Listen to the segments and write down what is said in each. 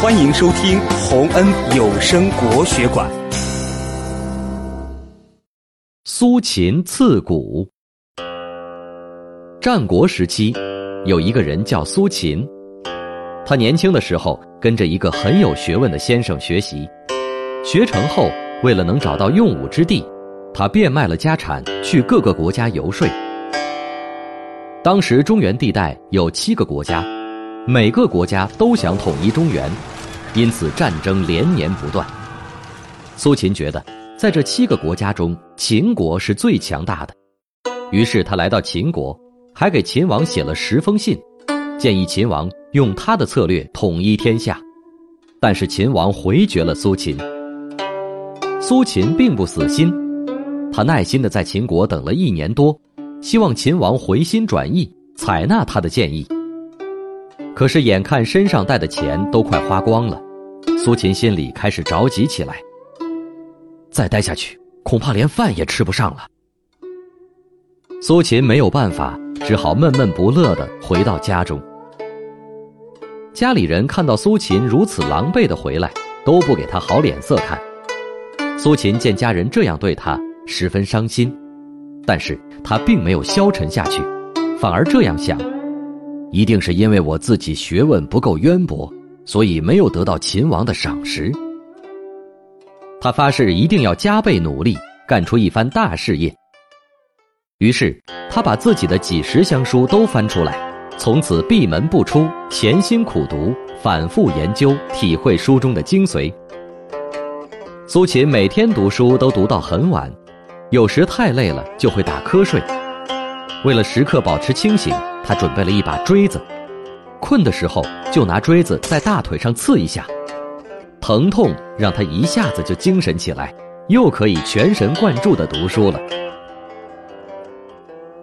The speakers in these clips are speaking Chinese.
欢迎收听洪恩有声国学馆。苏秦刺股。战国时期，有一个人叫苏秦，他年轻的时候跟着一个很有学问的先生学习，学成后，为了能找到用武之地，他变卖了家产去各个国家游说。当时中原地带有七个国家。每个国家都想统一中原，因此战争连年不断。苏秦觉得，在这七个国家中，秦国是最强大的，于是他来到秦国，还给秦王写了十封信，建议秦王用他的策略统一天下。但是秦王回绝了苏秦。苏秦并不死心，他耐心的在秦国等了一年多，希望秦王回心转意，采纳他的建议。可是，眼看身上带的钱都快花光了，苏秦心里开始着急起来。再待下去，恐怕连饭也吃不上了。苏秦没有办法，只好闷闷不乐地回到家中。家里人看到苏秦如此狼狈地回来，都不给他好脸色看。苏秦见家人这样对他，十分伤心，但是他并没有消沉下去，反而这样想。一定是因为我自己学问不够渊博，所以没有得到秦王的赏识。他发誓一定要加倍努力，干出一番大事业。于是，他把自己的几十箱书都翻出来，从此闭门不出，潜心苦读，反复研究，体会书中的精髓。苏秦每天读书都读到很晚，有时太累了就会打瞌睡。为了时刻保持清醒。他准备了一把锥子，困的时候就拿锥子在大腿上刺一下，疼痛让他一下子就精神起来，又可以全神贯注地读书了。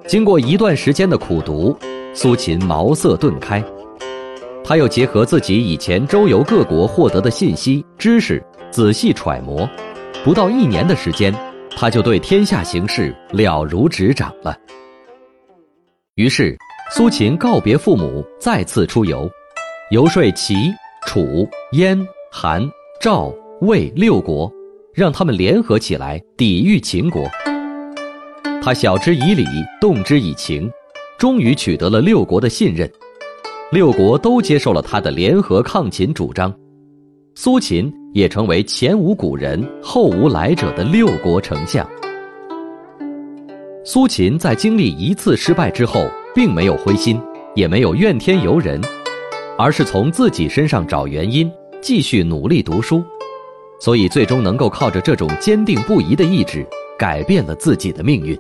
经过一段时间的苦读，苏秦茅塞顿开，他又结合自己以前周游各国获得的信息知识，仔细揣摩，不到一年的时间，他就对天下形势了如指掌了。于是。苏秦告别父母，再次出游，游说齐、楚、燕、韩、赵、魏六国，让他们联合起来抵御秦国。他晓之以理，动之以情，终于取得了六国的信任。六国都接受了他的联合抗秦主张，苏秦也成为前无古人后无来者的六国丞相。苏秦在经历一次失败之后。并没有灰心，也没有怨天尤人，而是从自己身上找原因，继续努力读书，所以最终能够靠着这种坚定不移的意志，改变了自己的命运。